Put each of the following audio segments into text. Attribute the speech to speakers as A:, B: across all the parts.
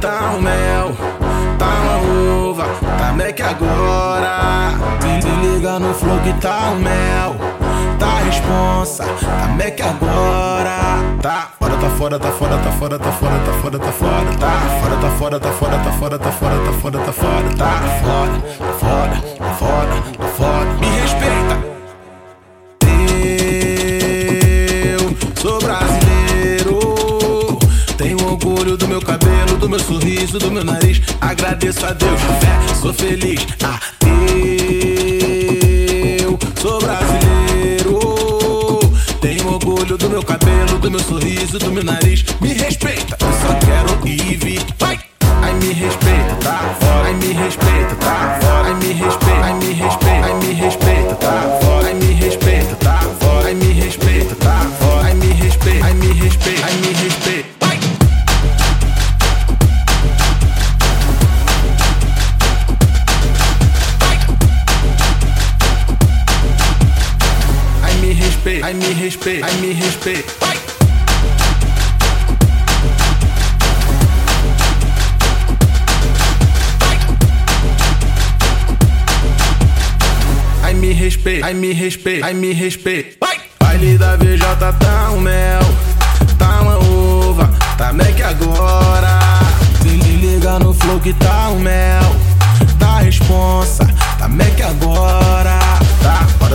A: tá um mel, tá uma uva, tá Mac agora. Se liga no flow que tá um mel, tá responsa, tá Mac agora. Tá fora, tá fora, tá fora, tá fora, tá fora, tá fora, tá fora, tá fora, tá fora, tá fora, tá fora, tá fora, tá fora, tá fora, tá fora, tá fora, tá fora, tá fora. Orgulho do meu cabelo, do meu sorriso, do meu nariz. Agradeço a Deus, fé, sou feliz. Ah, eu sou brasileiro. Tenho orgulho do meu cabelo, do meu sorriso, do meu nariz. Me respeita, respeita, ai, me respeita, ai, me respeita. Vai! Ai me respeita, ai me respeita, ai me respeita. Vai! Baile da VJ tá um mel, tá uma uva, tá Mac agora. Se liga no flow que tá um mel, tá responsa, tá Mac agora.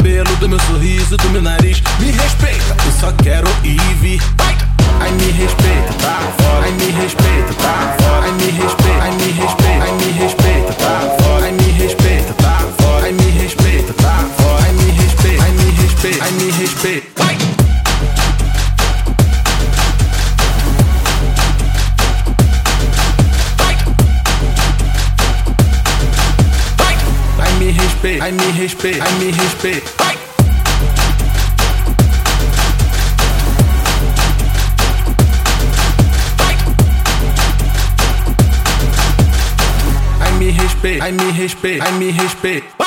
A: cabelo, do meu sorriso, do meu nariz. Me respeita, eu só quero ir vir. Vai! Ai, me respeita, tá fora. Ai, me respeita, tá fora. Ai, me respeita, ai, me respeita, ai, me respeita, tá fora. Ai, me respeita, tá fora. Ai, me respeita, tá fora. Ai, me respeita, ai, me respeita, ai, me respeita. Respeita, ai, me respeita, ai, me respeita. Vai! Ai me respeita, ai me respeita, ai me respeita.